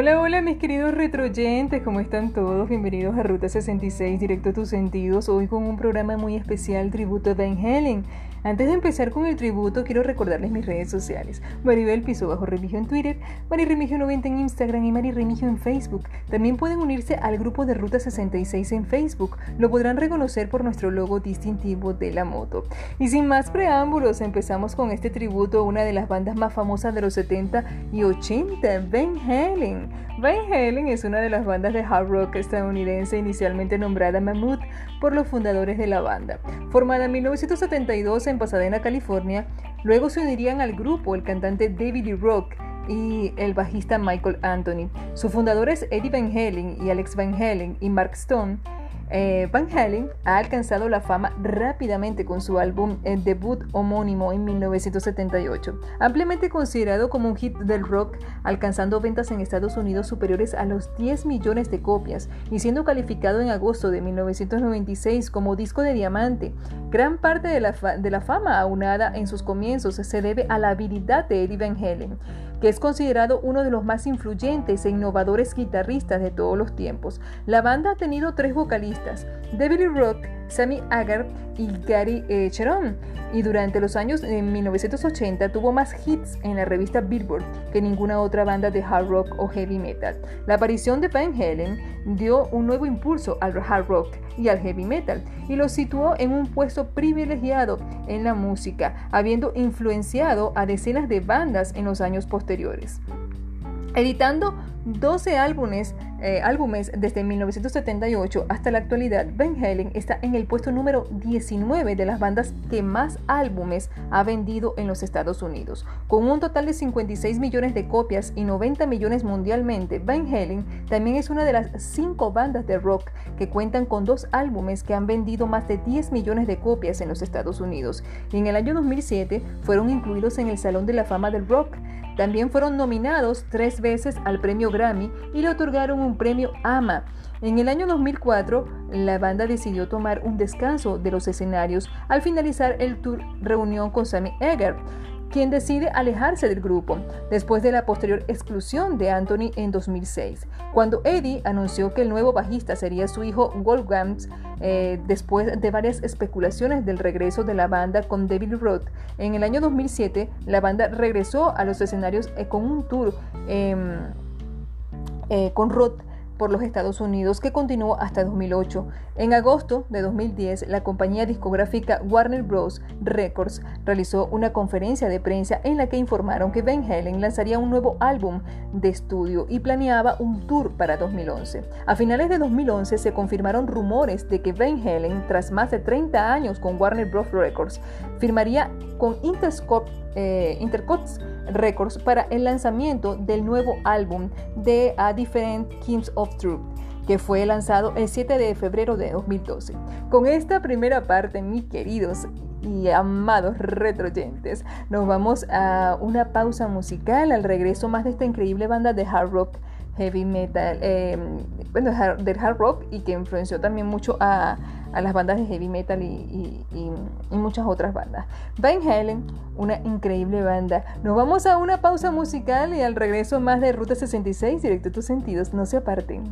Hola, hola mis queridos retroyentes, ¿cómo están todos? Bienvenidos a Ruta 66, directo a tus sentidos, hoy con un programa muy especial, tributo a Van Halen. Antes de empezar con el tributo, quiero recordarles mis redes sociales. Maribel Piso Bajo Remigio en Twitter, Mari Remigio 90 en Instagram y Mari Remigio en Facebook. También pueden unirse al grupo de Ruta 66 en Facebook. Lo podrán reconocer por nuestro logo distintivo de la moto. Y sin más preámbulos, empezamos con este tributo a una de las bandas más famosas de los 70 y 80, Van Halen. Van Halen es una de las bandas de hard rock estadounidense inicialmente nombrada Mammoth por los fundadores de la banda. Formada en 1972 en Pasadena, California, luego se unirían al grupo el cantante David Lee Rock y el bajista Michael Anthony. Sus fundadores Eddie Van Halen y Alex Van Halen y Mark Stone eh, Van Halen ha alcanzado la fama rápidamente con su álbum eh, debut homónimo en 1978, ampliamente considerado como un hit del rock, alcanzando ventas en Estados Unidos superiores a los 10 millones de copias y siendo calificado en agosto de 1996 como disco de diamante. Gran parte de la, de la fama aunada en sus comienzos se debe a la habilidad de Eddie Van Halen que es considerado uno de los más influyentes e innovadores guitarristas de todos los tiempos. La banda ha tenido tres vocalistas, David Rock, Sammy Hagar y Gary eh, y durante los años de 1980 tuvo más hits en la revista Billboard que ninguna otra banda de hard rock o heavy metal. La aparición de Van Halen dio un nuevo impulso al hard rock y al heavy metal y lo situó en un puesto privilegiado en la música, habiendo influenciado a decenas de bandas en los años posteriores. Editando 12 álbumes, eh, álbumes desde 1978 hasta la actualidad, Van Halen está en el puesto número 19 de las bandas que más álbumes ha vendido en los Estados Unidos. Con un total de 56 millones de copias y 90 millones mundialmente, Van Halen también es una de las 5 bandas de rock que cuentan con dos álbumes que han vendido más de 10 millones de copias en los Estados Unidos. Y en el año 2007 fueron incluidos en el Salón de la Fama del Rock. También fueron nominados tres veces al premio Y le otorgaron un premio AMA. En el año 2004, la banda decidió tomar un descanso de los escenarios al finalizar el tour reunión con Sammy Egger quien decide alejarse del grupo después de la posterior exclusión de Anthony en 2006, cuando Eddie anunció que el nuevo bajista sería su hijo Wolfgang, eh, después de varias especulaciones del regreso de la banda con David Roth. En el año 2007, la banda regresó a los escenarios eh, con un tour em, eh, con Roth por los Estados Unidos que continuó hasta 2008. En agosto de 2010, la compañía discográfica Warner Bros. Records realizó una conferencia de prensa en la que informaron que Van Halen lanzaría un nuevo álbum de estudio y planeaba un tour para 2011. A finales de 2011 se confirmaron rumores de que Van Halen, tras más de 30 años con Warner Bros. Records, firmaría con Interscope eh, Records para el lanzamiento del nuevo álbum de A Different Kings of Truth que fue lanzado el 7 de febrero de 2012. Con esta primera parte, mis queridos y amados retroyentes, nos vamos a una pausa musical al regreso más de esta increíble banda de hard rock heavy metal, em, bueno, del hard rock y que influenció también mucho a, las bandas de heavy metal y, muchas otras bandas. Van Halen, una increíble banda. Nos vamos a una pausa musical y al regreso más de Ruta 66, directo a tus sentidos. No se aparten.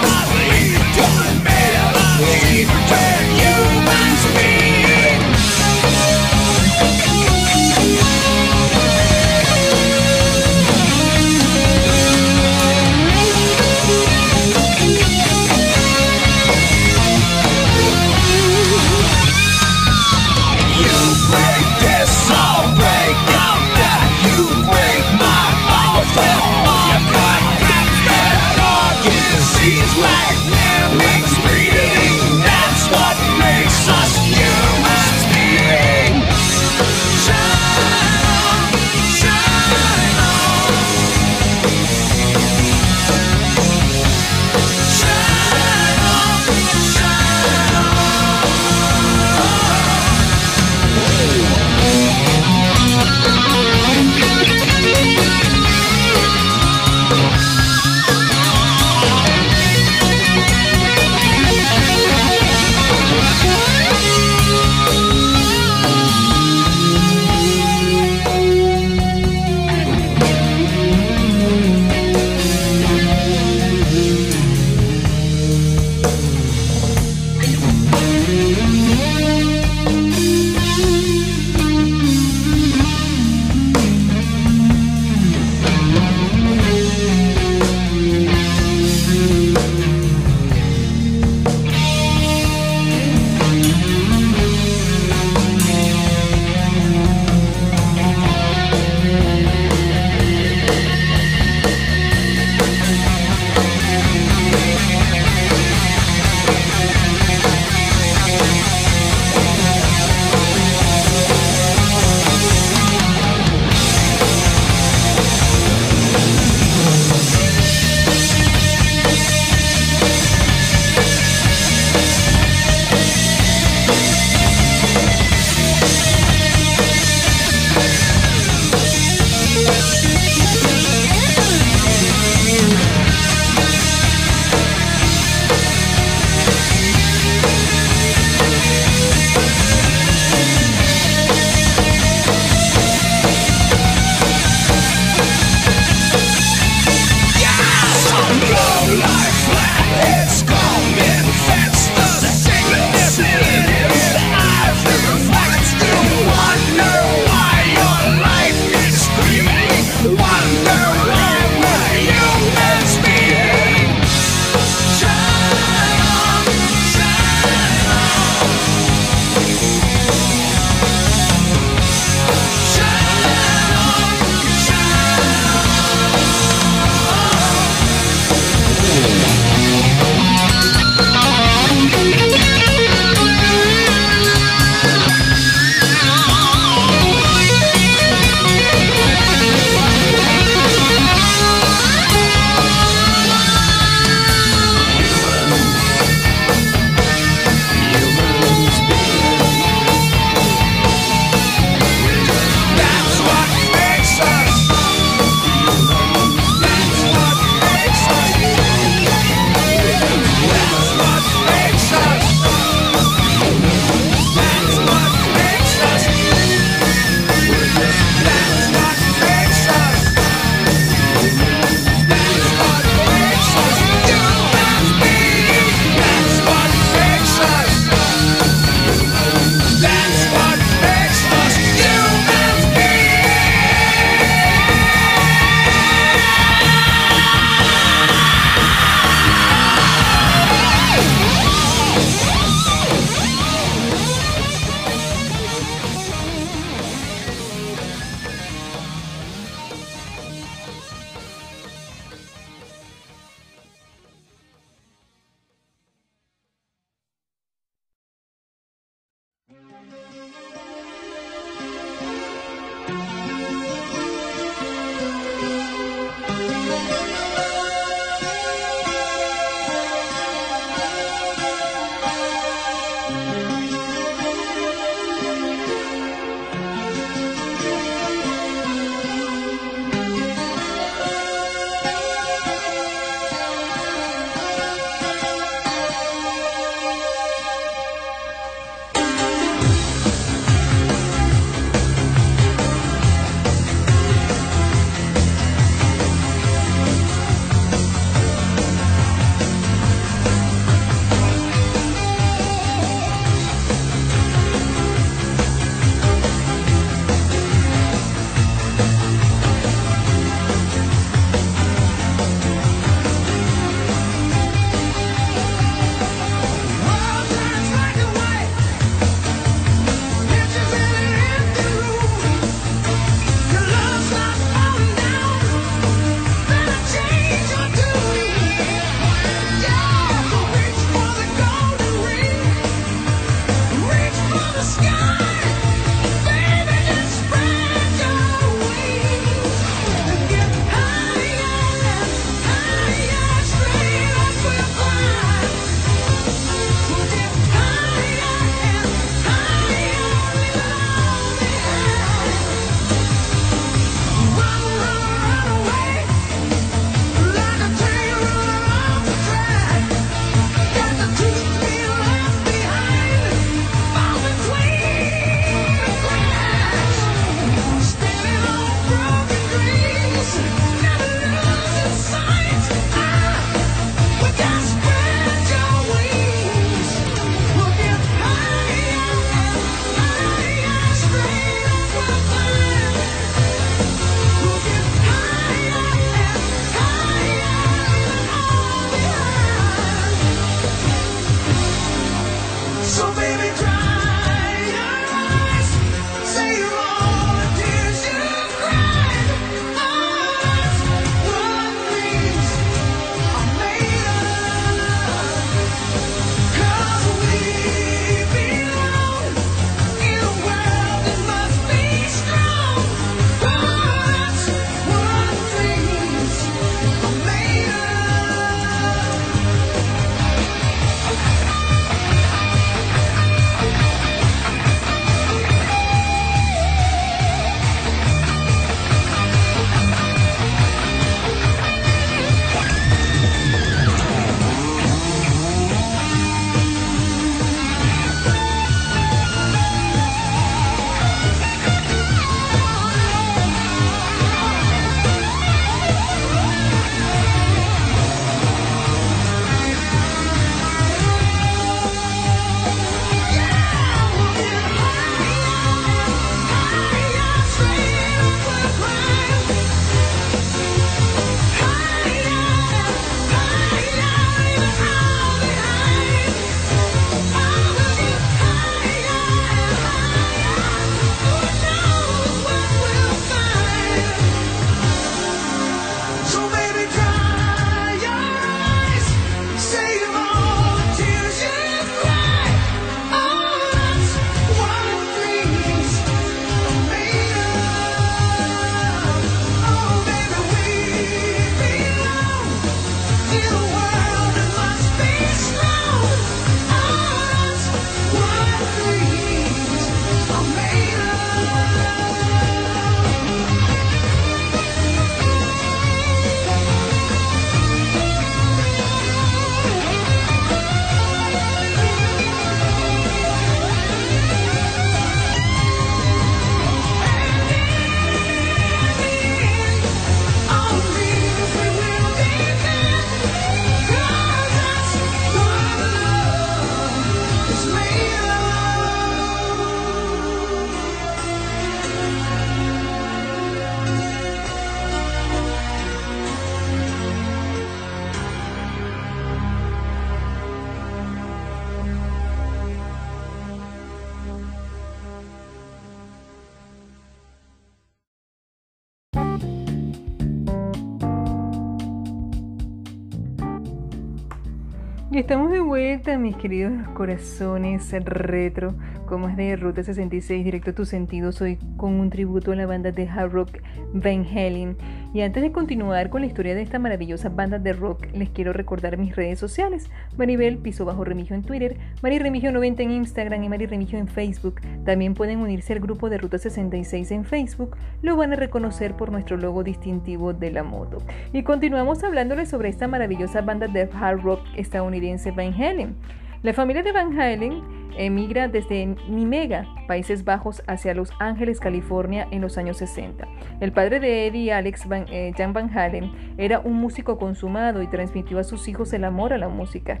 Estamos de vuelta, mis queridos corazones retro, como es de Ruta 66, directo a tus sentidos, hoy con un tributo a la banda de hard rock Van Halen. Y antes de continuar con la historia de esta maravillosa banda de rock, les quiero recordar mis redes sociales. Maribel Piso Bajo Remigio en Twitter, Mari Remigio 90 en Instagram y Mari Remigio en Facebook. También pueden unirse al grupo de Ruta 66 en Facebook. Lo van a reconocer por nuestro logo distintivo de la moto. Y continuamos hablándoles sobre esta maravillosa banda de hard rock estadounidense Van Halen. La familia de Van Halen emigra desde Nimega, Países Bajos, hacia Los Ángeles, California, en los años 60. El padre de Eddie, Alex eh, Jan Van Halen, era un músico consumado y transmitió a sus hijos el amor a la música.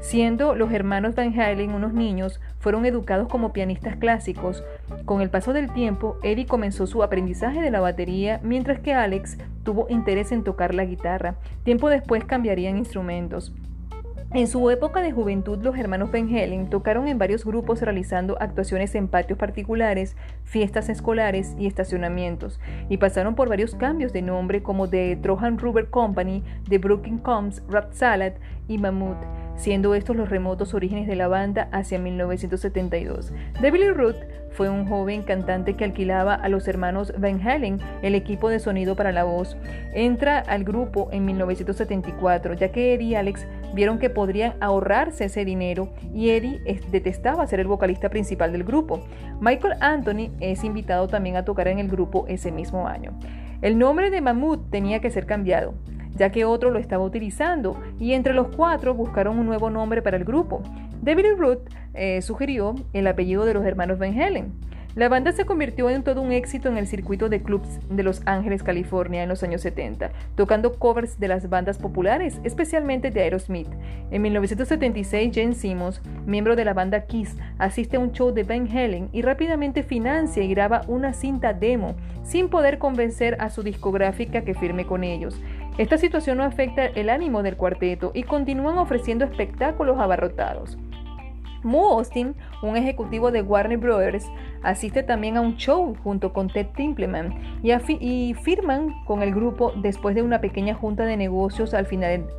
Siendo los hermanos Van Halen unos niños, fueron educados como pianistas clásicos. Con el paso del tiempo, Eddie comenzó su aprendizaje de la batería, mientras que Alex tuvo interés en tocar la guitarra. Tiempo después cambiarían instrumentos. En su época de juventud, los hermanos Van Halen tocaron en varios grupos realizando actuaciones en patios particulares, fiestas escolares y estacionamientos, y pasaron por varios cambios de nombre como The Trojan Rubber Company, The Brooklyn Combs, Rap Salad y Mammoth siendo estos los remotos orígenes de la banda hacia 1972. David Ruth fue un joven cantante que alquilaba a los hermanos Van Halen el equipo de sonido para la voz. Entra al grupo en 1974, ya que Eddie y Alex vieron que podrían ahorrarse ese dinero y Eddie detestaba ser el vocalista principal del grupo. Michael Anthony es invitado también a tocar en el grupo ese mismo año. El nombre de Mammoth tenía que ser cambiado ya que otro lo estaba utilizando, y entre los cuatro buscaron un nuevo nombre para el grupo. David Ruth eh, sugirió el apellido de los hermanos Van Halen. La banda se convirtió en todo un éxito en el circuito de clubs de Los Ángeles, California, en los años 70, tocando covers de las bandas populares, especialmente de Aerosmith. En 1976, Jen Simmons, miembro de la banda Kiss, asiste a un show de Van Halen y rápidamente financia y graba una cinta demo, sin poder convencer a su discográfica que firme con ellos. Esta situación no afecta el ánimo del cuarteto y continúan ofreciendo espectáculos abarrotados. Mu Austin, un ejecutivo de Warner Brothers, asiste también a un show junto con Ted Timpleman y, firman con el grupo después de una pequeña junta de negocios al,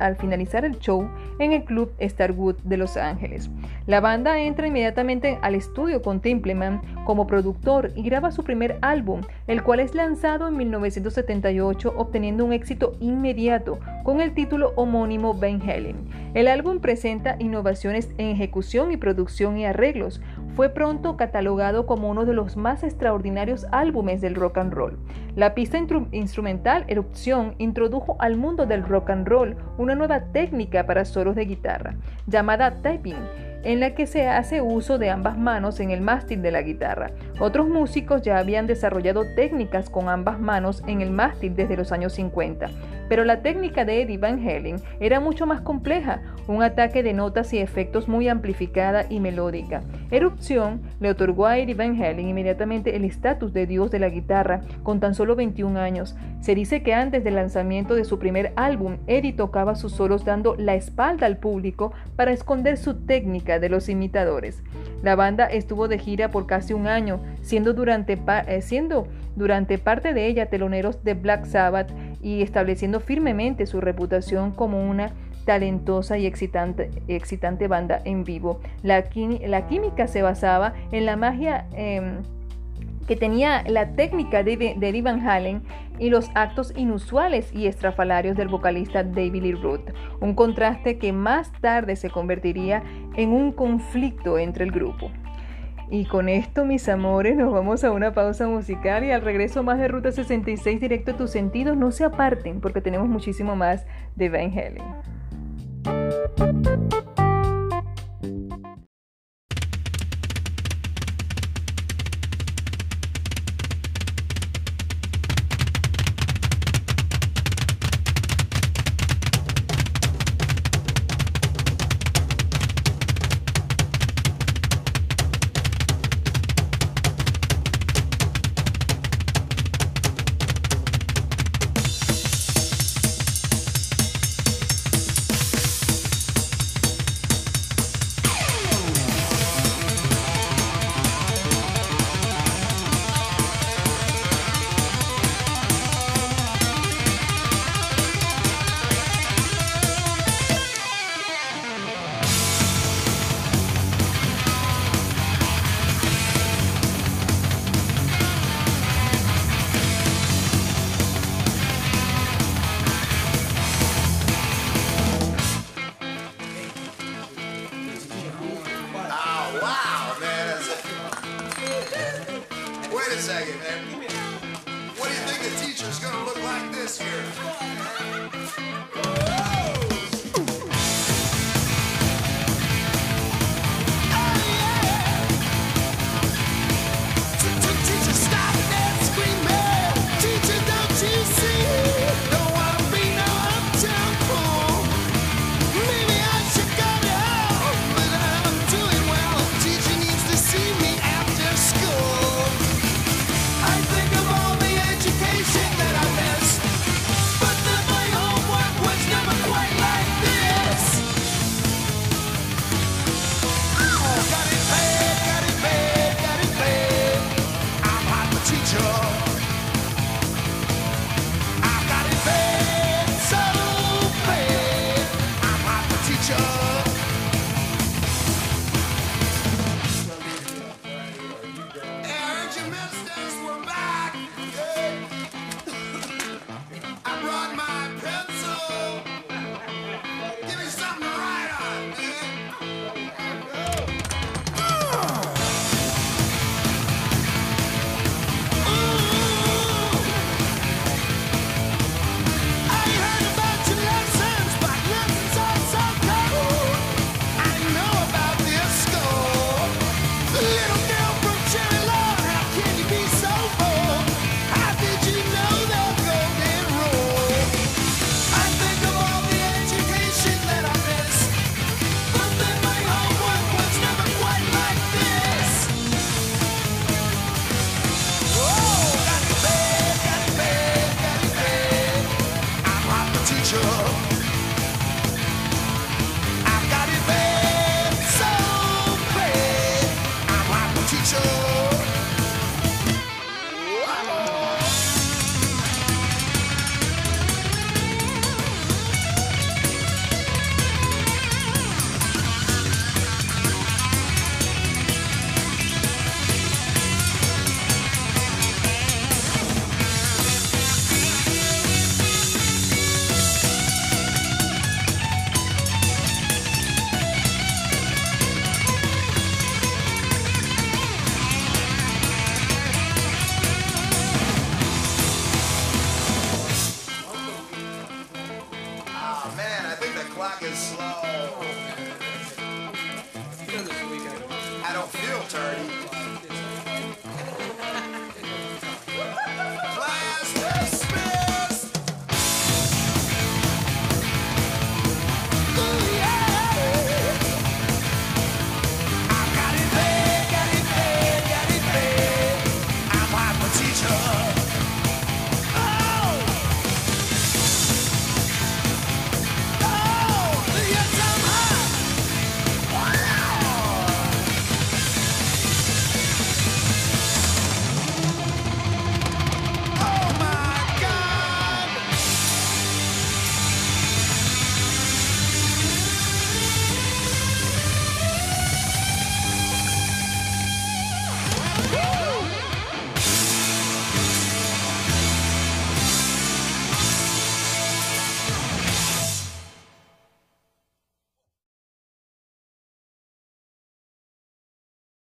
al, finalizar el show en el club Starwood de Los Ángeles. La banda entra inmediatamente al estudio con Timpleman como productor y graba su primer álbum, el cual es lanzado en 1978 obteniendo un éxito inmediato con el título homónimo Van Halen. El álbum presenta innovaciones en ejecución y producción y arreglos. Fue pronto catalogado como uno de los más extraordinarios álbumes del rock and roll. La pista instrumental Erupción introdujo al mundo del rock and roll una nueva técnica para solos de guitarra, llamada typing en la que se hace uso de ambas manos en el mástil de la guitarra. Otros músicos ya habían desarrollado técnicas con ambas manos en el mástil desde los años 50, pero la técnica de Eddie Van Halen era mucho más compleja, un ataque de notas y efectos muy amplificada y melódica. Erupción le otorgó a Eddie Van Halen inmediatamente el estatus de dios de la guitarra con tan solo 21 años. Se dice que antes del lanzamiento de su primer álbum, Eddie tocaba sus solos dando la espalda al público para esconder su técnica de los imitadores. La banda estuvo de gira por casi un año, siendo durante, eh, siendo durante parte de ella teloneros de Black Sabbath y estableciendo firmemente su reputación como una talentosa y excitante, banda en vivo. La, química se basaba en la magia em, que tenía la técnica de, de Eddie Van Halen y los actos inusuales y estrafalarios del vocalista David Lee Roth, un contraste que más tarde se convertiría en un conflicto entre el grupo. Y con esto, mis amores, nos vamos a una pausa musical y al regreso más de Ruta 66 directo a tus sentidos. No se aparten porque tenemos muchísimo más de Van Halen. future.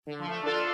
Música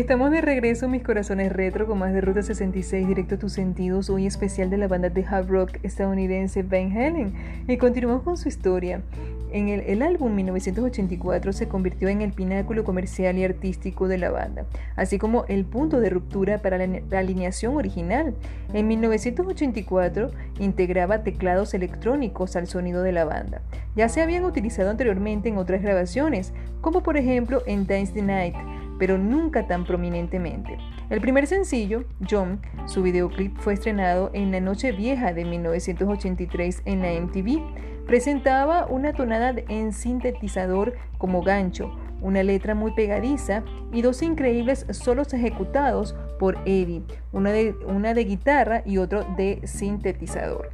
estamos de regreso, mis corazones retro, con más de Ruta 66, directo a tus sentidos, hoy especial de la banda de hard rock estadounidense Van Halen. Y continuamos con su historia. En el, el, álbum 1984 se convirtió en el pináculo comercial y artístico de la banda, así como el punto de ruptura para la, la alineación original. En 1984 integraba teclados electrónicos al sonido de la banda. Ya se habían utilizado anteriormente en otras grabaciones, como por ejemplo en Dance the Night, pero nunca tan prominentemente. El primer sencillo, John, su videoclip fue estrenado en la Noche Vieja de 1983 en la MTV. Presentaba una tonada en sintetizador como gancho, una letra muy pegadiza y dos increíbles solos ejecutados por Eddie, una de, una de guitarra y otro de sintetizador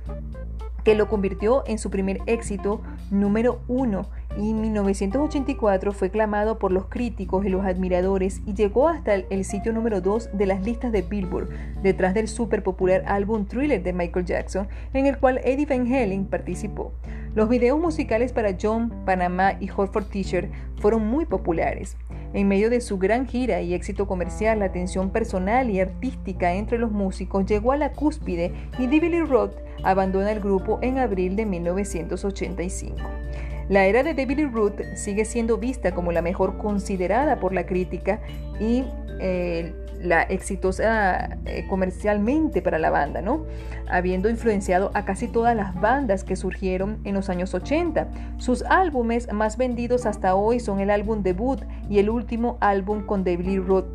que lo convirtió en su primer éxito número uno y en 1984 fue clamado por los críticos y los admiradores y llegó hasta el, sitio número 2 de las listas de Billboard, detrás del super popular álbum Thriller de Michael Jackson, en el cual Eddie Van Halen participó. Los videos musicales para John, Panamá y Hot for Teacher fueron muy populares. En medio de su gran gira y éxito comercial, la tensión personal y artística entre los músicos llegó a la cúspide y David Roth abandona el grupo en abril de 1985. La era de David Lee Roth sigue siendo vista como la mejor considerada por la crítica y eh, la exitosa eh, comercialmente para la banda, ¿no? Habiendo influenciado a casi todas las bandas que surgieron en los años 80. Sus álbumes más vendidos hasta hoy son el álbum debut y el último álbum con David Lee Roth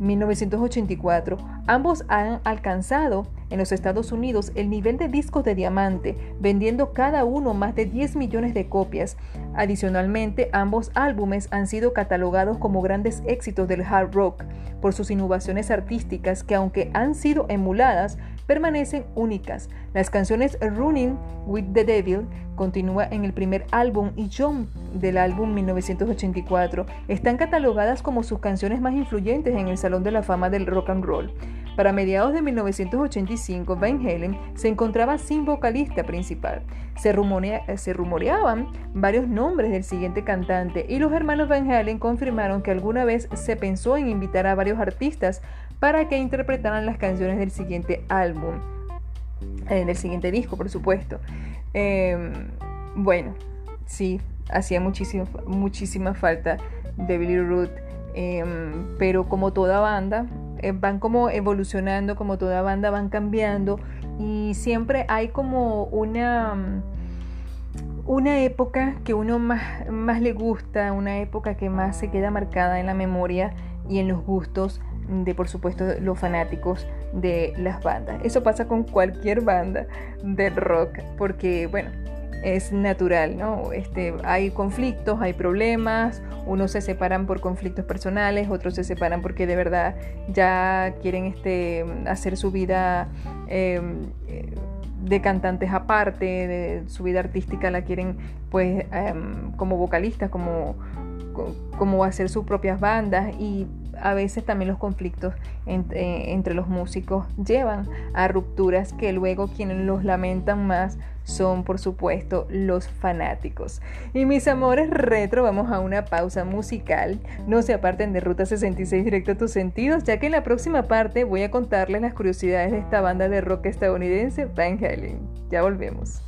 1984. Ambos han alcanzado en los Estados Unidos el nivel de discos de diamante, vendiendo cada uno más de 10 millones de copias. Adicionalmente, ambos álbumes han sido catalogados como grandes éxitos del hard rock por sus innovaciones artísticas que aunque han sido emuladas, permanecen únicas. Las canciones Running with the Devil continúa en el primer álbum y John del álbum 1984 están catalogadas como sus canciones más influyentes en el Salón de la Fama del Rock and Roll. Para mediados de 1985, Van Halen se encontraba sin vocalista principal. Se, se, rumoreaban varios nombres del siguiente cantante y los hermanos Van Halen confirmaron que alguna vez se pensó en invitar a varios artistas para que interpretaran las canciones del siguiente álbum, eh, del siguiente disco, por supuesto. Em, bueno, sí, hacía muchísimo, muchísima falta de Billy Root, em, pero como toda banda, eh, van como evolucionando, como toda banda van cambiando y siempre hay como una una época que uno más, más le gusta, una época que más se queda marcada en la memoria y en los gustos de por supuesto los fanáticos de las bandas. Eso pasa con cualquier banda del rock porque bueno, es natural, ¿no? Este, hay conflictos, hay problemas, unos se separan por conflictos personales, otros se separan porque de verdad ya quieren este, hacer su vida em, de cantantes aparte, su vida artística la quieren pues em, como vocalistas, como, como hacer sus propias bandas y a veces también los conflictos entre, entre, los músicos llevan a rupturas que luego quienes los lamentan más son por supuesto los fanáticos. Y mis amores retro, vamos a una pausa musical. No se aparten de Ruta 66 directo a tus sentidos, ya que en la próxima parte voy a contarles las curiosidades de esta banda de rock estadounidense Van Halen. Ya volvemos.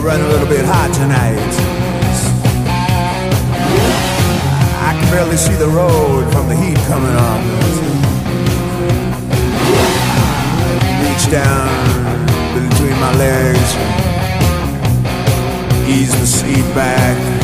We're running a little bit hot tonight. I can barely see the road from the heat coming on. Reach down between my legs, ease the seat back.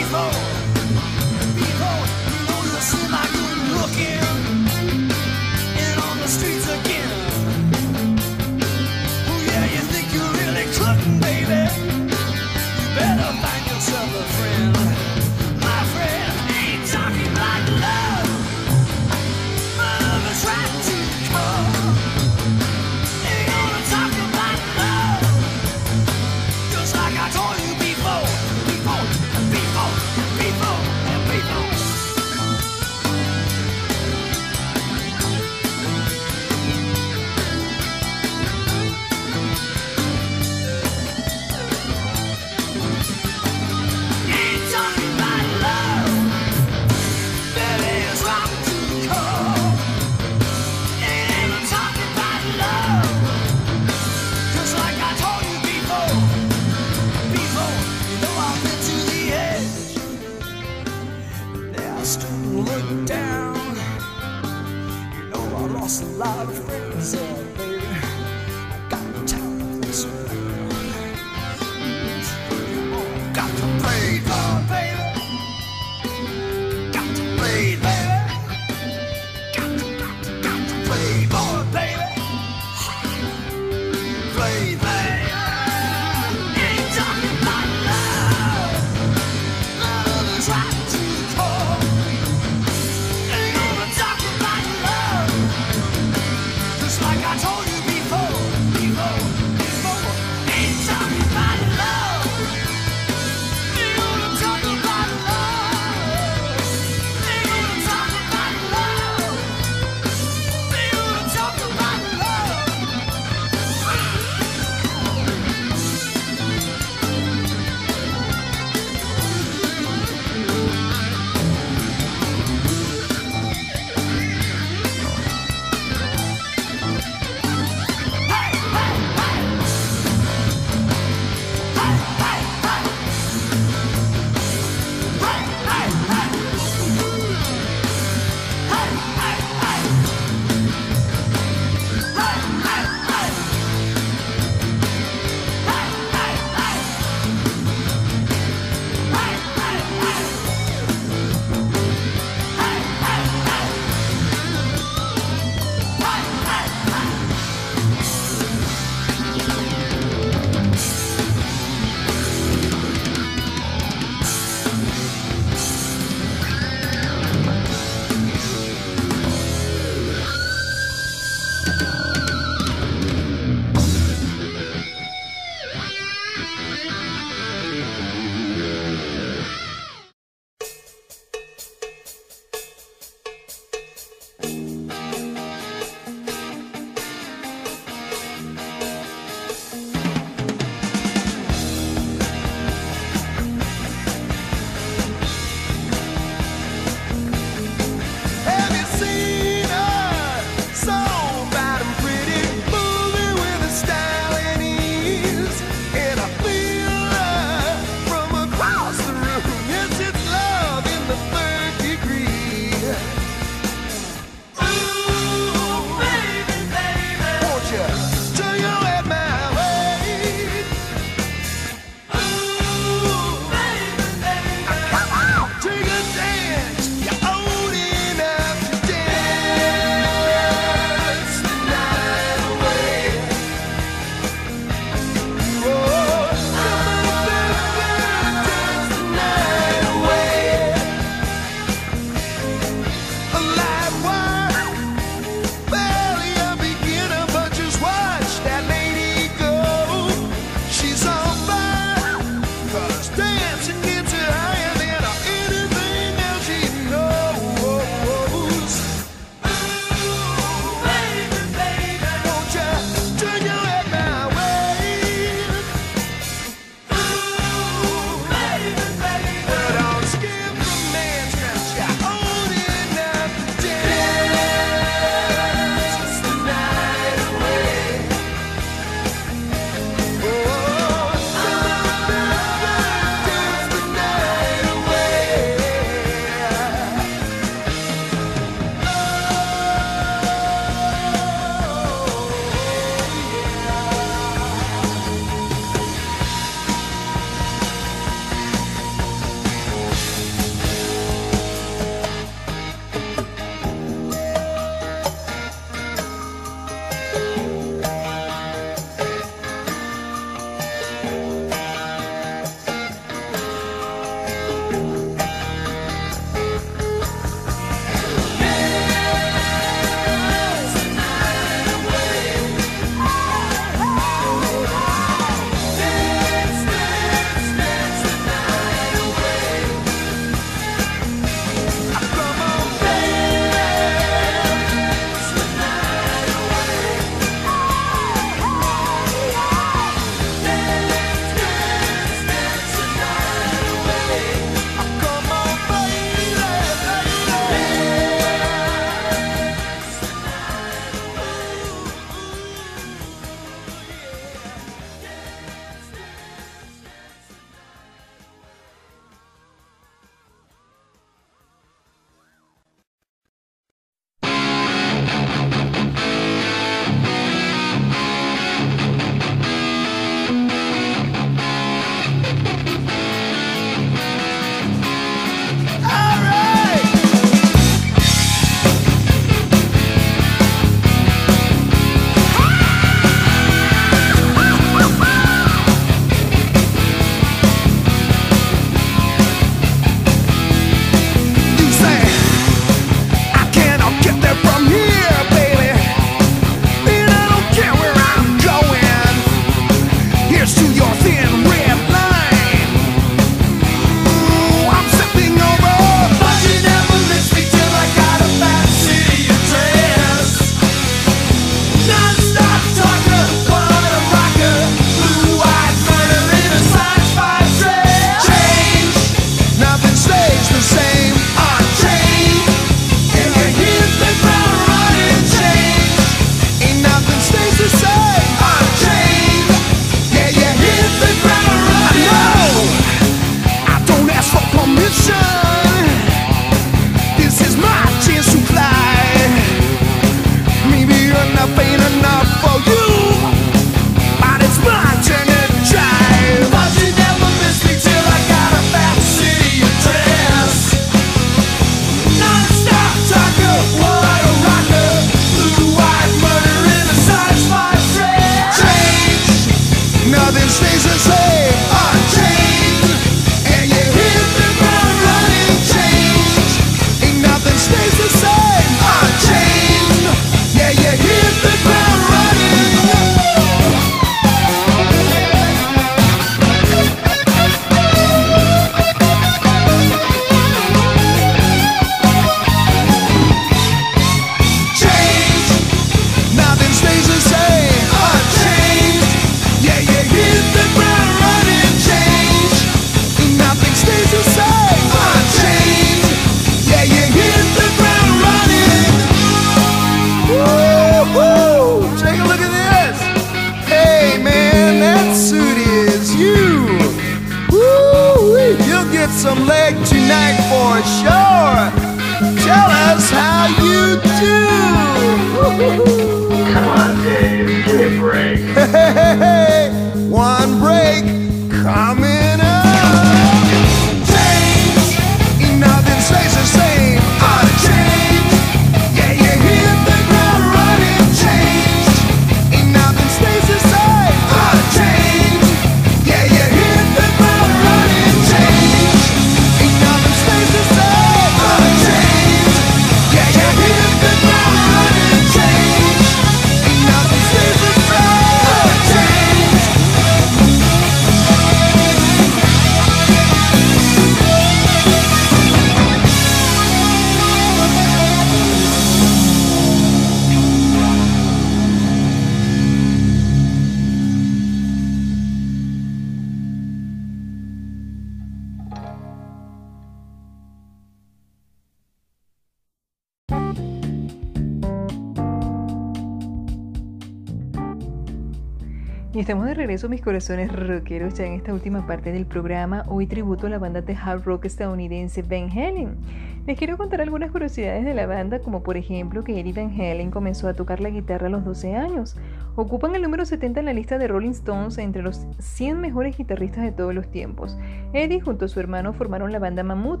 Regreso, mis corazones rockeros, ya en esta última parte del programa. Hoy tributo a la banda de hard rock estadounidense Van Halen. Les quiero contar algunas curiosidades de la banda, como por ejemplo que Eddie Van Halen comenzó a tocar la guitarra a los 12 años. Ocupan el número 70 en la lista de Rolling Stones entre los 100 mejores guitarristas de todos los tiempos. Eddie junto a su hermano formaron la banda Mammoth.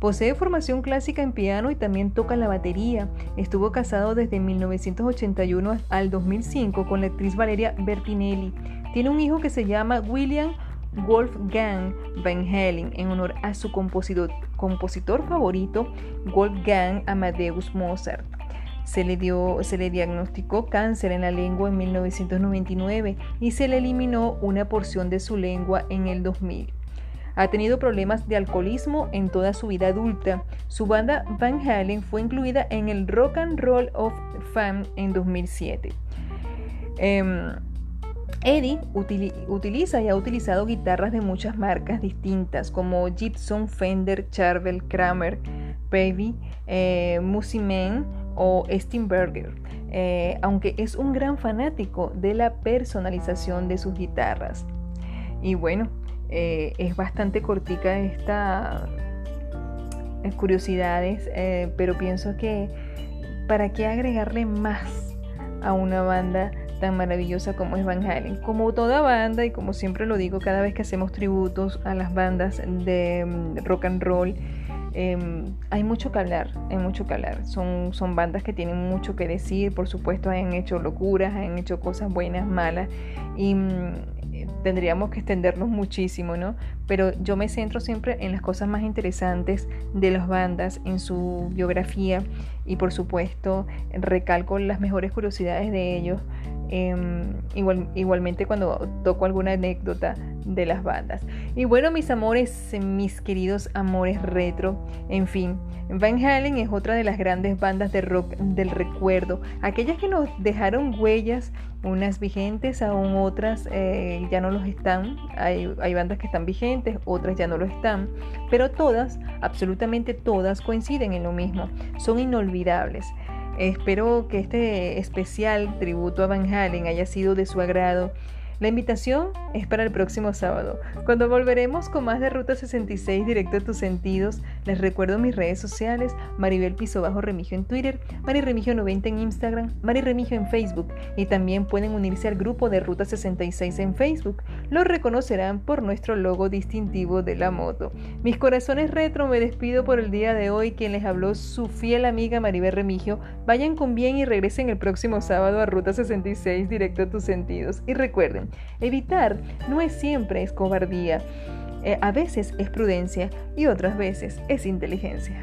Posee formación clásica en piano y también toca la batería. Estuvo casado desde 1981 al 2005 con la actriz Valeria Bertinelli. Tiene un hijo que se llama William Wolfgang Van Halen en honor a su compositor, compositor favorito, Wolfgang Amadeus Mozart. Se le, dio, se le diagnosticó cáncer en la lengua en 1999 y se le eliminó una porción de su lengua en el 2000. Ha tenido problemas de alcoholismo en toda su vida adulta. Su banda Van Halen fue incluida en el Rock and Roll of Fame en 2007. Em, Eddie utili- utiliza y ha utilizado guitarras de muchas marcas distintas como Gibson, Fender, Charvel, Kramer, Baby, eh, Musiman o Steinberger, eh, aunque es un gran fanático de la personalización de sus guitarras. Y bueno, eh, es bastante cortica esta eh, curiosidades, pero pienso que para qué agregarle más a una banda tan maravillosa como es Van Halen. Como toda banda y como siempre lo digo cada vez que hacemos tributos a las bandas de mm, rock and roll, eh, hay mucho que hablar, hay mucho que hablar. Son, son bandas que tienen mucho que decir, por supuesto han hecho locuras, han hecho cosas buenas, malas y mm, tendríamos que extendernos muchísimo, ¿no? Pero yo me centro siempre en las cosas más interesantes de las bandas, en su biografía y por supuesto recalco las mejores curiosidades de ellos. Em, igual, igualmente cuando toco alguna anécdota de las bandas. Y bueno, mis amores, mis queridos amores retro, en fin, Van Halen es otra de las grandes bandas de rock del recuerdo, aquellas que nos dejaron huellas, unas vigentes, aún otras eh, ya no los están, hay, hay bandas que están vigentes, otras ya no lo están, pero todas, absolutamente todas coinciden en lo mismo, son inolvidables. Espero que este especial tributo a Van Halen haya sido de su agrado. La invitación es para el próximo sábado, cuando volveremos con más de Ruta 66 directo a tus sentidos. Les recuerdo mis redes sociales, Maribel Piso Bajo Remigio en Twitter, Mari Remigio 90 en Instagram, Mari Remigio en Facebook y también pueden unirse al grupo de Ruta 66 en Facebook. Lo reconocerán por nuestro logo distintivo de la moto. Mis corazones retro me despido por el día de hoy. Quien les habló su fiel amiga Maribel Remigio. Vayan con bien y regresen el próximo sábado a Ruta 66 directo a tus sentidos. Y recuerden, evitar no es siempre es cobardía. Eh, a veces es prudencia y otras veces es inteligencia.